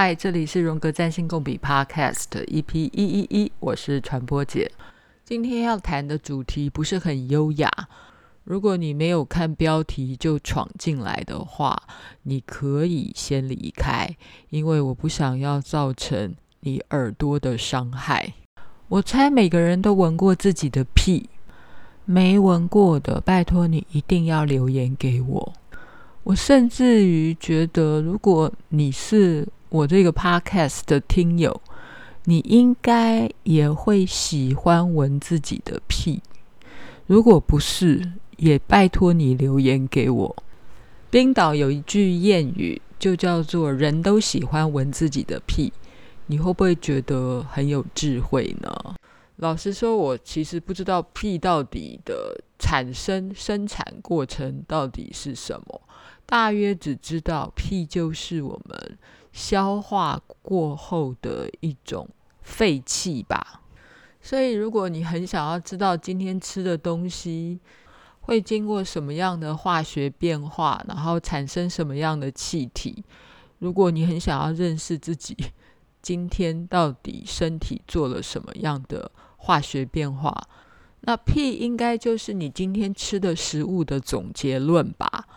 嗨，这里是荣格占星共笔 Podcast EP 一一一，我是传播姐。今天要谈的主题不是很优雅，如果你没有看标题就闯进来的话，你可以先离开，因为我不想要造成你耳朵的伤害。我猜每个人都闻过自己的屁，没闻过的，拜托你一定要留言给我。我甚至于觉得，如果你是我这个 podcast 的听友，你应该也会喜欢闻自己的屁。如果不是，也拜托你留言给我。冰岛有一句谚语，就叫做“人都喜欢闻自己的屁”。你会不会觉得很有智慧呢？老实说，我其实不知道屁到底的产生、生产过程到底是什么，大约只知道屁就是我们。消化过后的一种废气吧，所以如果你很想要知道今天吃的东西会经过什么样的化学变化，然后产生什么样的气体，如果你很想要认识自己今天到底身体做了什么样的化学变化，那屁应该就是你今天吃的食物的总结论吧。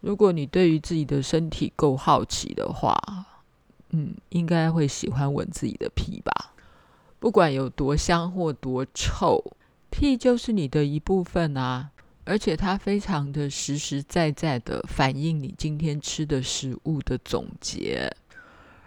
如果你对于自己的身体够好奇的话。嗯，应该会喜欢闻自己的屁吧？不管有多香或多臭，屁就是你的一部分啊！而且它非常的实实在在的反映你今天吃的食物的总结。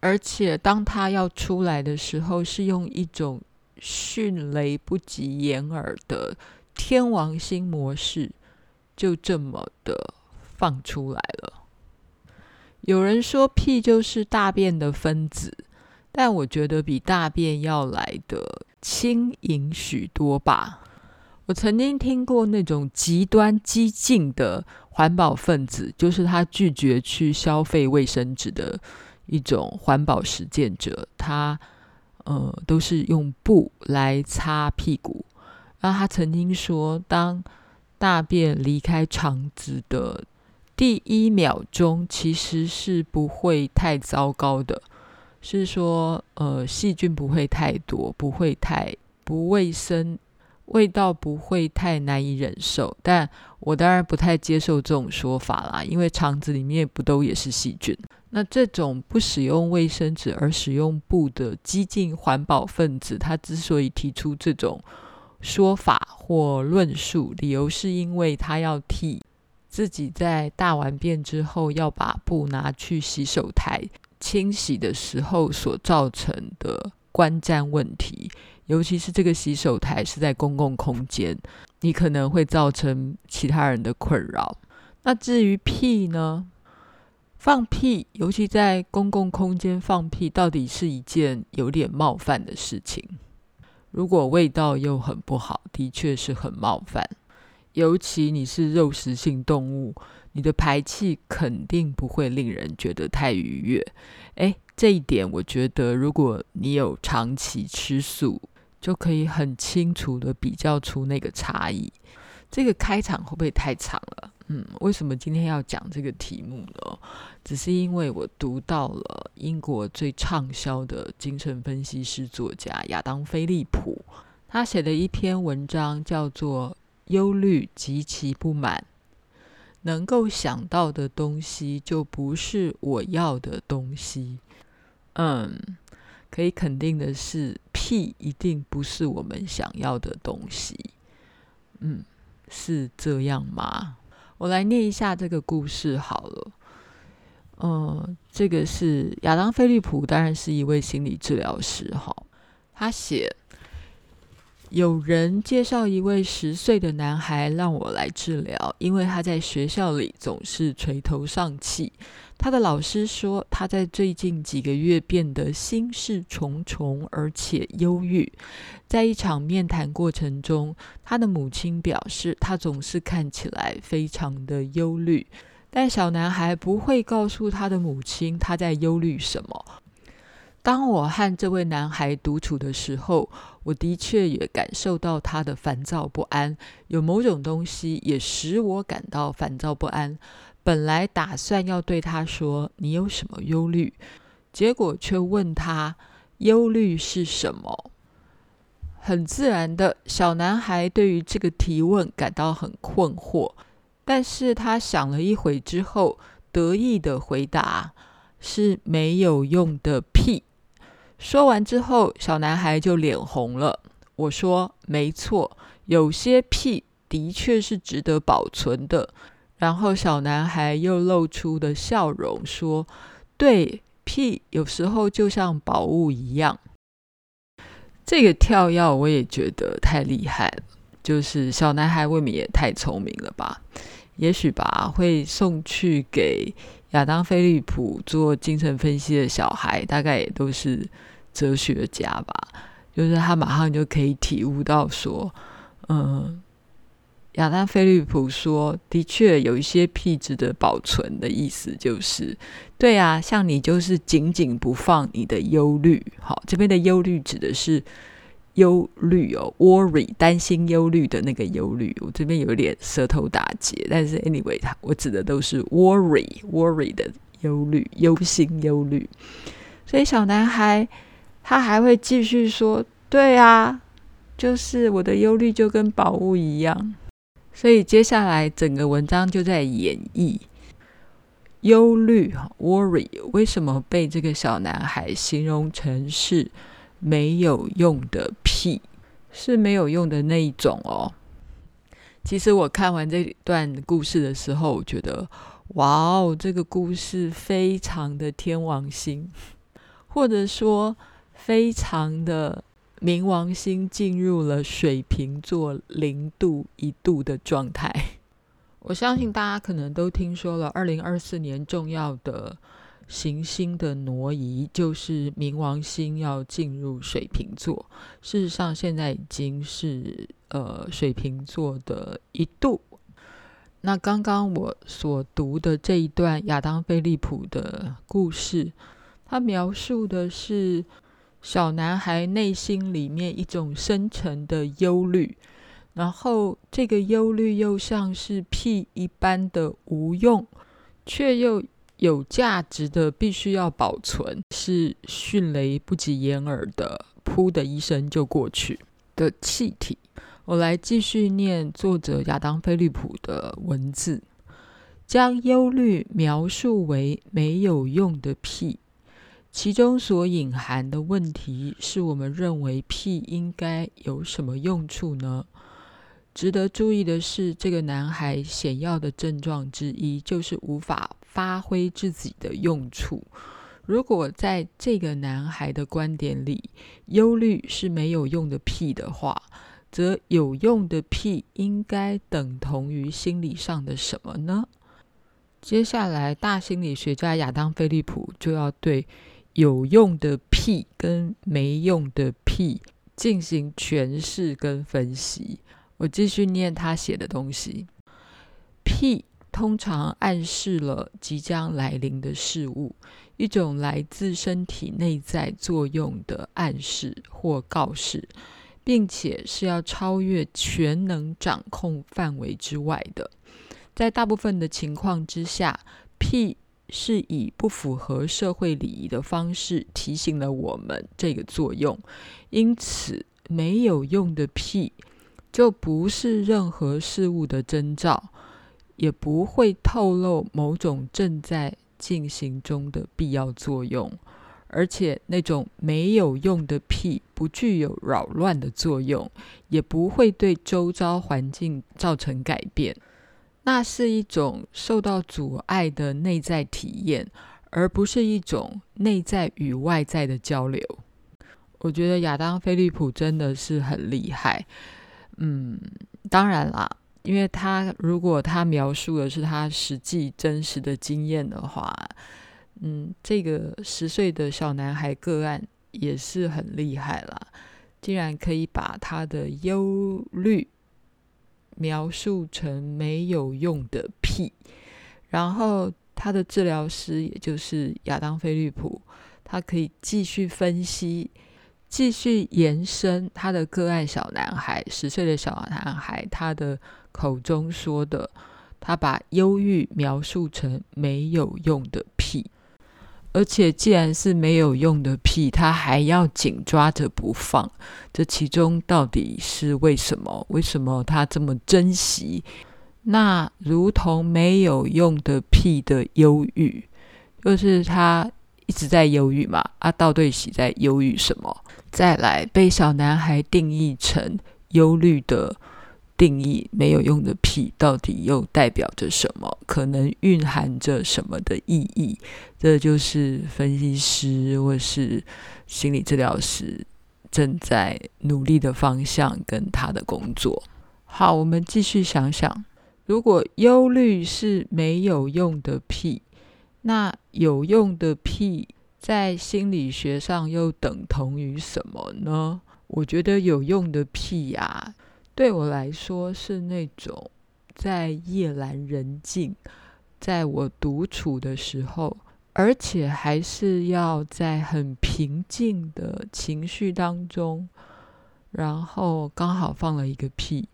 而且当它要出来的时候，是用一种迅雷不及掩耳的天王星模式，就这么的放出来了。有人说屁就是大便的分子，但我觉得比大便要来得轻盈许多吧。我曾经听过那种极端激进的环保分子，就是他拒绝去消费卫生纸的一种环保实践者，他呃都是用布来擦屁股。然后他曾经说，当大便离开肠子的第一秒钟其实是不会太糟糕的，是说，呃，细菌不会太多，不会太不卫生，味道不会太难以忍受。但我当然不太接受这种说法啦，因为肠子里面不都也是细菌？那这种不使用卫生纸而使用布的激进环保分子，他之所以提出这种说法或论述，理由是因为他要替。自己在大完便之后要把布拿去洗手台清洗的时候所造成的观瞻问题，尤其是这个洗手台是在公共空间，你可能会造成其他人的困扰。那至于屁呢？放屁，尤其在公共空间放屁，到底是一件有点冒犯的事情。如果味道又很不好，的确是很冒犯。尤其你是肉食性动物，你的排气肯定不会令人觉得太愉悦。诶，这一点我觉得，如果你有长期吃素，就可以很清楚地比较出那个差异。这个开场会不会太长了？嗯，为什么今天要讲这个题目呢？只是因为我读到了英国最畅销的精神分析师作家亚当·菲利普，他写的一篇文章叫做。忧虑及其不满，能够想到的东西就不是我要的东西。嗯，可以肯定的是，屁一定不是我们想要的东西。嗯，是这样吗？我来念一下这个故事好了。嗯，这个是亚当·菲利普，当然是一位心理治疗师。哈，他写。有人介绍一位十岁的男孩让我来治疗，因为他在学校里总是垂头丧气。他的老师说，他在最近几个月变得心事重重，而且忧郁。在一场面谈过程中，他的母亲表示，他总是看起来非常的忧虑，但小男孩不会告诉他的母亲他在忧虑什么。当我和这位男孩独处的时候，我的确也感受到他的烦躁不安。有某种东西也使我感到烦躁不安。本来打算要对他说：“你有什么忧虑？”结果却问他忧虑是什么。很自然的，小男孩对于这个提问感到很困惑，但是他想了一会之后，得意的回答：“是没有用的屁。”说完之后，小男孩就脸红了。我说：“没错，有些屁的确是值得保存的。”然后小男孩又露出的笑容说：“对，屁有时候就像宝物一样。”这个跳跃我也觉得太厉害了，就是小男孩未免也太聪明了吧？也许吧，会送去给亚当·菲利普做精神分析的小孩，大概也都是哲学家吧。就是他马上就可以体悟到说，嗯。亚当·菲利普说：“的确，有一些屁值得保存的意思，就是对啊，像你就是紧紧不放你的忧虑。好，这边的忧虑指的是忧虑哦，worry，担心、忧虑的那个忧虑。我这边有点舌头打结，但是 anyway，我指的都是 worry，worry 的忧虑、忧心、忧虑。所以小男孩他还会继续说：对啊，就是我的忧虑就跟宝物一样。”所以接下来整个文章就在演绎忧虑 （worry） 为什么被这个小男孩形容成是没有用的屁，是没有用的那一种哦。其实我看完这段故事的时候，我觉得哇哦，这个故事非常的天王星，或者说非常的。冥王星进入了水瓶座零度一度的状态。我相信大家可能都听说了，二零二四年重要的行星的挪移就是冥王星要进入水瓶座。事实上，现在已经是呃水瓶座的一度。那刚刚我所读的这一段亚当·菲利普的故事，他描述的是。小男孩内心里面一种深沉的忧虑，然后这个忧虑又像是屁一般的无用，却又有价值的，必须要保存，是迅雷不及掩耳的，噗的一声就过去的气体。我来继续念作者亚当·菲利普的文字，将忧虑描述为没有用的屁。其中所隐含的问题是我们认为屁应该有什么用处呢？值得注意的是，这个男孩显要的症状之一就是无法发挥自己的用处。如果在这个男孩的观点里，忧虑是没有用的屁的话，则有用的屁应该等同于心理上的什么呢？接下来，大心理学家亚当·菲利普就要对。有用的屁跟没用的屁进行诠释跟分析。我继续念他写的东西。屁通常暗示了即将来临的事物，一种来自身体内在作用的暗示或告示，并且是要超越全能掌控范围之外的。在大部分的情况之下，屁。是以不符合社会礼仪的方式提醒了我们这个作用，因此没有用的屁就不是任何事物的征兆，也不会透露某种正在进行中的必要作用，而且那种没有用的屁不具有扰乱的作用，也不会对周遭环境造成改变。那是一种受到阻碍的内在体验，而不是一种内在与外在的交流。我觉得亚当·菲利普真的是很厉害。嗯，当然啦，因为他如果他描述的是他实际真实的经验的话，嗯，这个十岁的小男孩个案也是很厉害啦，竟然可以把他的忧虑。描述成没有用的屁，然后他的治疗师，也就是亚当·菲利普，他可以继续分析，继续延伸他的个案小男孩，十岁的小男孩，他的口中说的，他把忧郁描述成没有用的屁，而且既然是没有用的屁，他还要紧抓着不放，这其中到底是为什么？为什么他这么珍惜？那如同没有用的屁的忧郁，就是他一直在忧郁嘛？啊，到底是在忧郁什么？再来被小男孩定义成忧虑的定义，没有用的屁到底又代表着什么？可能蕴含着什么的意义？这就是分析师或是心理治疗师正在努力的方向跟他的工作。好，我们继续想想。如果忧虑是没有用的屁，那有用的屁在心理学上又等同于什么呢？我觉得有用的屁呀，对我来说是那种在夜阑人静，在我独处的时候，而且还是要在很平静的情绪当中，然后刚好放了一个屁。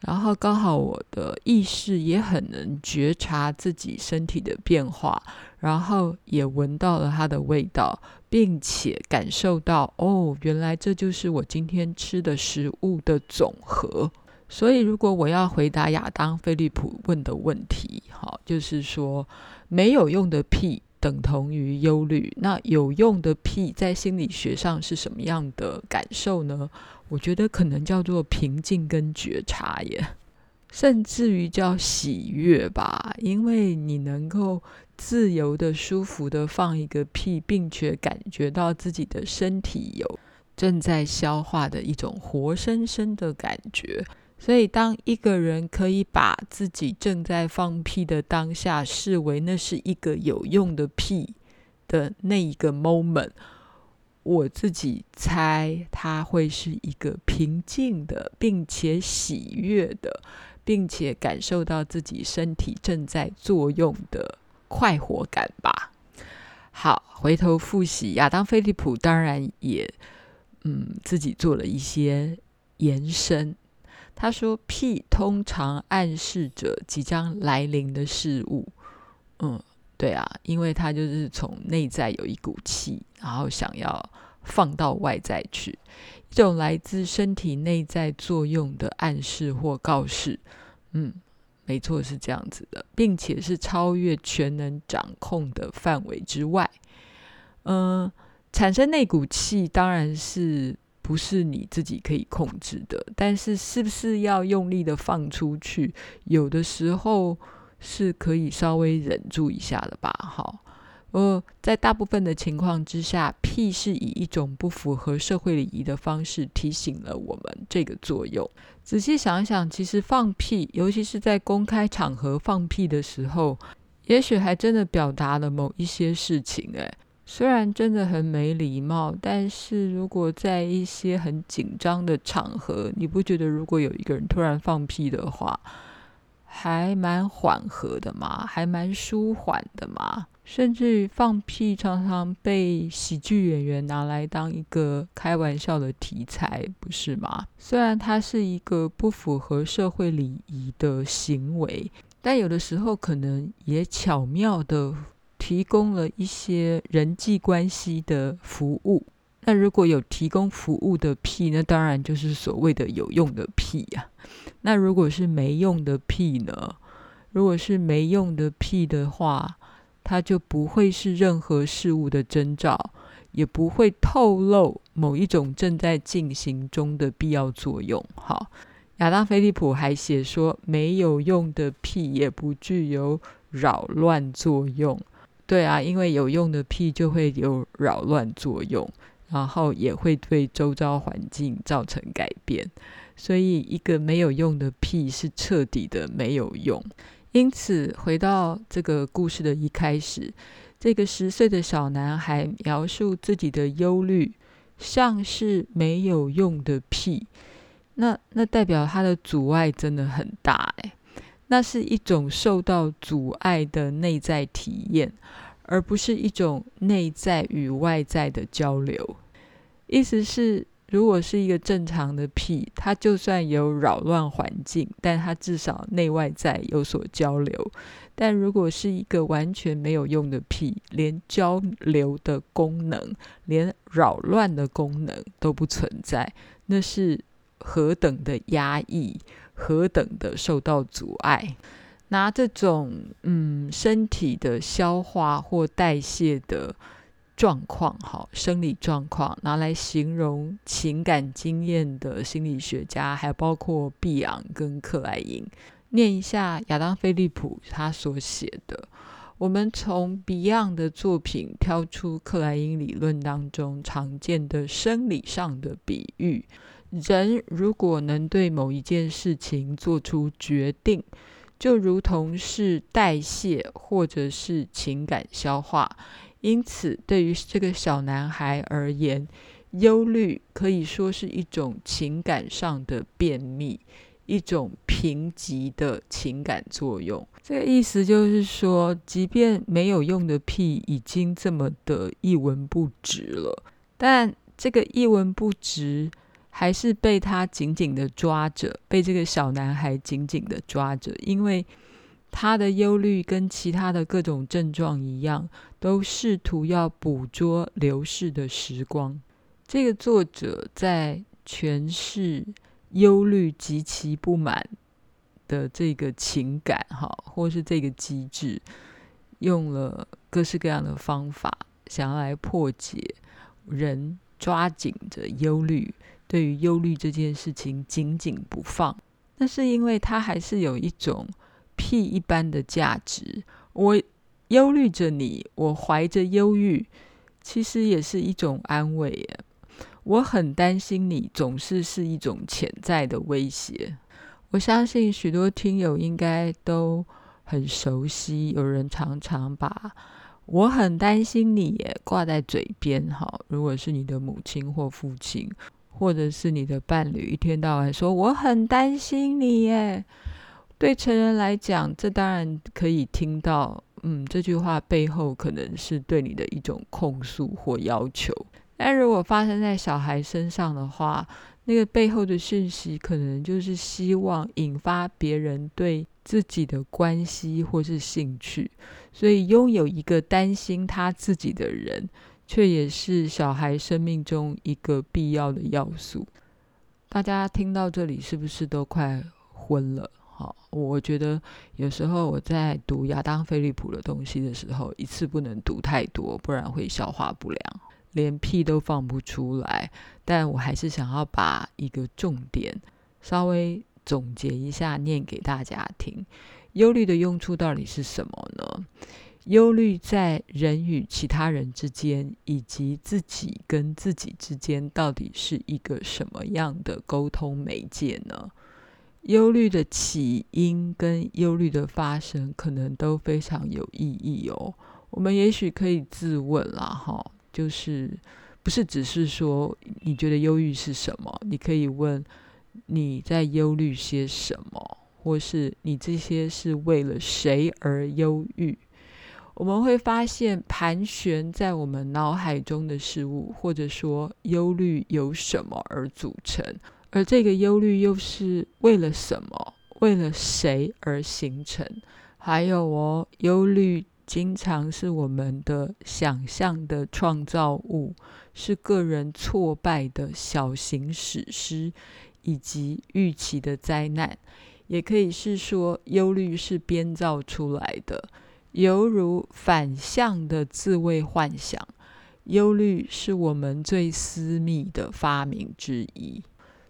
然后刚好我的意识也很能觉察自己身体的变化，然后也闻到了它的味道，并且感受到哦，原来这就是我今天吃的食物的总和。所以，如果我要回答亚当·菲利普问的问题，哈，就是说没有用的屁等同于忧虑，那有用的屁在心理学上是什么样的感受呢？我觉得可能叫做平静跟觉察耶，甚至于叫喜悦吧，因为你能够自由的、舒服的放一个屁，并且感觉到自己的身体有正在消化的一种活生生的感觉。所以，当一个人可以把自己正在放屁的当下视为那是一个有用的屁的那一个 moment。我自己猜，他会是一个平静的，并且喜悦的，并且感受到自己身体正在作用的快活感吧。好，回头复习，亚当·菲利普当然也嗯自己做了一些延伸。他说，屁通常暗示着即将来临的事物。嗯。对啊，因为他就是从内在有一股气，然后想要放到外在去，一种来自身体内在作用的暗示或告示。嗯，没错，是这样子的，并且是超越全能掌控的范围之外。嗯，产生那股气当然是不是你自己可以控制的，但是是不是要用力的放出去？有的时候。是可以稍微忍住一下的吧，好，呃，在大部分的情况之下，屁是以一种不符合社会礼仪的方式提醒了我们这个作用。仔细想想，其实放屁，尤其是在公开场合放屁的时候，也许还真的表达了某一些事情。诶，虽然真的很没礼貌，但是如果在一些很紧张的场合，你不觉得如果有一个人突然放屁的话，还蛮缓和的嘛，还蛮舒缓的嘛，甚至放屁常常被喜剧演员拿来当一个开玩笑的题材，不是吗？虽然它是一个不符合社会礼仪的行为，但有的时候可能也巧妙地提供了一些人际关系的服务。那如果有提供服务的屁，那当然就是所谓的有用的屁呀。那如果是没用的屁呢？如果是没用的屁的话，它就不会是任何事物的征兆，也不会透露某一种正在进行中的必要作用。好，亚当·菲利普还写说，没有用的屁也不具有扰乱作用。对啊，因为有用的屁就会有扰乱作用。然后也会对周遭环境造成改变，所以一个没有用的屁是彻底的没有用。因此，回到这个故事的一开始，这个十岁的小男孩描述自己的忧虑，像是没有用的屁，那那代表他的阻碍真的很大诶，那是一种受到阻碍的内在体验。而不是一种内在与外在的交流，意思是如果是一个正常的屁，它就算有扰乱环境，但它至少内外在有所交流。但如果是一个完全没有用的屁，连交流的功能，连扰乱的功能都不存在，那是何等的压抑，何等的受到阻碍。拿这种嗯身体的消化或代谢的状况，好，生理状况拿来形容情感经验的心理学家，还包括碧昂跟克莱因，念一下亚当·菲利普他所写的。我们从 Beyond 的作品挑出克莱因理论当中常见的生理上的比喻：人如果能对某一件事情做出决定，就如同是代谢或者是情感消化。因此，对于这个小男孩而言，忧虑可以说是一种情感上的便秘，一种平级的情感作用。这个意思就是说，即便没有用的屁已经这么的一文不值了，但这个一文不值还是被他紧紧的抓着，被这个小男孩紧紧的抓着，因为。他的忧虑跟其他的各种症状一样，都试图要捕捉流逝的时光。这个作者在诠释忧虑极其不满的这个情感，哈，或是这个机制，用了各式各样的方法，想要来破解人抓紧着忧虑，对于忧虑这件事情紧紧不放。那是因为他还是有一种。屁一般的价值，我忧虑着你，我怀着忧郁，其实也是一种安慰耶。我很担心你，总是是一种潜在的威胁。我相信许多听友应该都很熟悉，有人常常把“我很担心你”挂在嘴边。哈，如果是你的母亲或父亲，或者是你的伴侣，一天到晚说“我很担心你”耶。对成人来讲，这当然可以听到，嗯，这句话背后可能是对你的一种控诉或要求。但如果发生在小孩身上的话，那个背后的讯息可能就是希望引发别人对自己的关系或是兴趣。所以，拥有一个担心他自己的人，却也是小孩生命中一个必要的要素。大家听到这里，是不是都快昏了？好，我觉得有时候我在读亚当·菲利普的东西的时候，一次不能读太多，不然会消化不良，连屁都放不出来。但我还是想要把一个重点稍微总结一下，念给大家听。忧虑的用处到底是什么呢？忧虑在人与其他人之间，以及自己跟自己之间，到底是一个什么样的沟通媒介呢？忧虑的起因跟忧虑的发生，可能都非常有意义哦。我们也许可以自问啦，哈，就是不是只是说你觉得忧郁是什么？你可以问你在忧虑些什么，或是你这些是为了谁而忧郁？我们会发现，盘旋在我们脑海中的事物，或者说忧虑由什么而组成？而这个忧虑又是为了什么？为了谁而形成？还有哦，忧虑经常是我们的想象的创造物，是个人挫败的小型史诗，以及预期的灾难。也可以是说，忧虑是编造出来的，犹如反向的自慰幻想。忧虑是我们最私密的发明之一。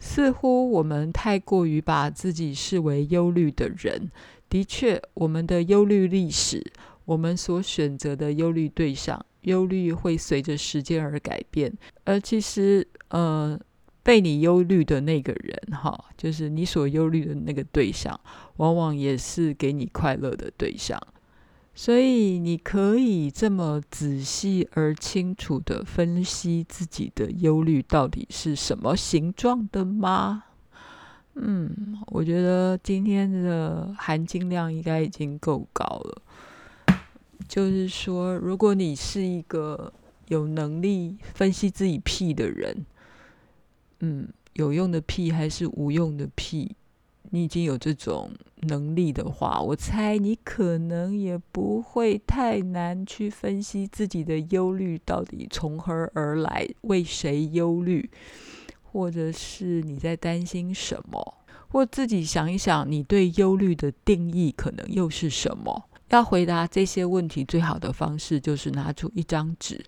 似乎我们太过于把自己视为忧虑的人。的确，我们的忧虑历史，我们所选择的忧虑对象，忧虑会随着时间而改变。而其实，呃，被你忧虑的那个人，哈，就是你所忧虑的那个对象，往往也是给你快乐的对象。所以，你可以这么仔细而清楚的分析自己的忧虑到底是什么形状的吗？嗯，我觉得今天的含金量应该已经够高了。就是说，如果你是一个有能力分析自己屁的人，嗯，有用的屁还是无用的屁，你已经有这种能力的话，我猜你可能也不会太难去分析自己的忧虑到底从何而来，为谁忧虑，或者是你在担心什么，或自己想一想，你对忧虑的定义可能又是什么？要回答这些问题，最好的方式就是拿出一张纸、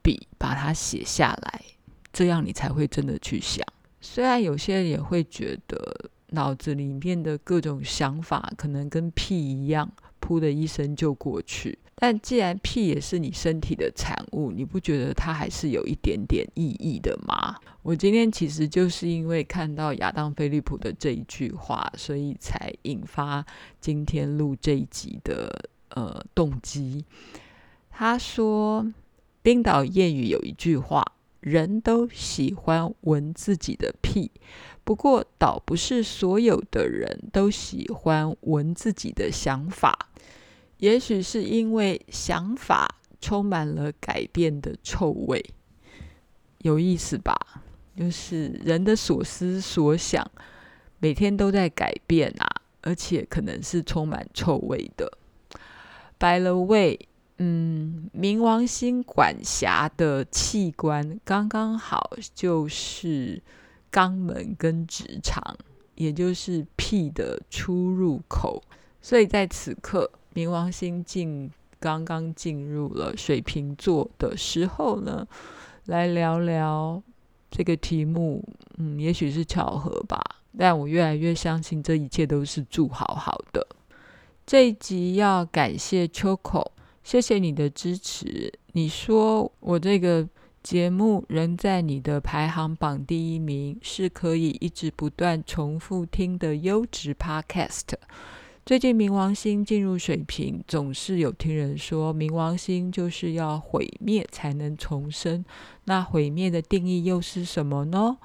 笔，把它写下来，这样你才会真的去想。虽然有些人也会觉得脑子里面的各种想法可能跟屁一样，噗的一声就过去。但既然屁也是你身体的产物，你不觉得它还是有一点点意义的吗？我今天其实就是因为看到亚当·菲利普的这一句话，所以才引发今天录这一集的呃动机。他说，冰岛谚语有一句话：“人都喜欢闻自己的屁，不过倒不是所有的人都喜欢闻自己的想法。”也许是因为想法充满了改变的臭味，有意思吧？就是人的所思所想，每天都在改变啊，而且可能是充满臭味的。By the way，嗯，冥王星管辖的器官刚刚好就是肛门跟直肠，也就是屁的出入口，所以在此刻。冥王星进刚刚进入了水瓶座的时候呢，来聊聊这个题目。嗯，也许是巧合吧，但我越来越相信这一切都是祝好好的。这一集要感谢 Choco，谢谢你的支持。你说我这个节目仍在你的排行榜第一名，是可以一直不断重复听的优质 Podcast。最近冥王星进入水瓶，总是有听人说冥王星就是要毁灭才能重生。那毁灭的定义又是什么呢？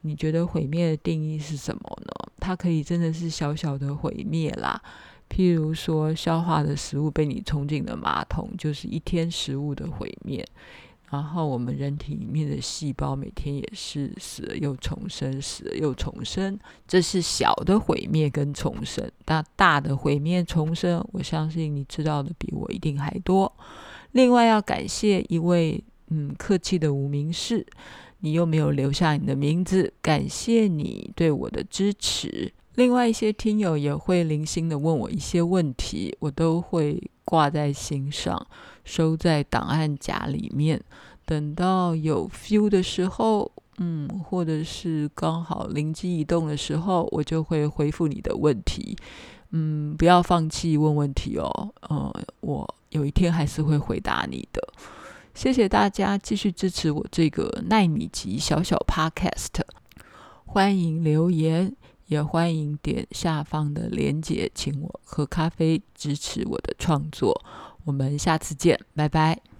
你觉得毁灭的定义是什么呢？它可以真的是小小的毁灭啦，譬如说消化的食物被你冲进了马桶，就是一天食物的毁灭。然后我们人体里面的细胞每天也是死了又重生，死了又重生，这是小的毁灭跟重生。那大的毁灭重生，我相信你知道的比我一定还多。另外要感谢一位嗯客气的无名氏，你又没有留下你的名字，感谢你对我的支持。另外一些听友也会零星的问我一些问题，我都会挂在心上，收在档案夹里面。等到有 feel 的时候，嗯，或者是刚好灵机一动的时候，我就会回复你的问题。嗯，不要放弃问问题哦。呃，我有一天还是会回答你的。谢谢大家继续支持我这个奈米级小小 podcast，欢迎留言。也欢迎点下方的链接，请我喝咖啡，支持我的创作。我们下次见，拜拜。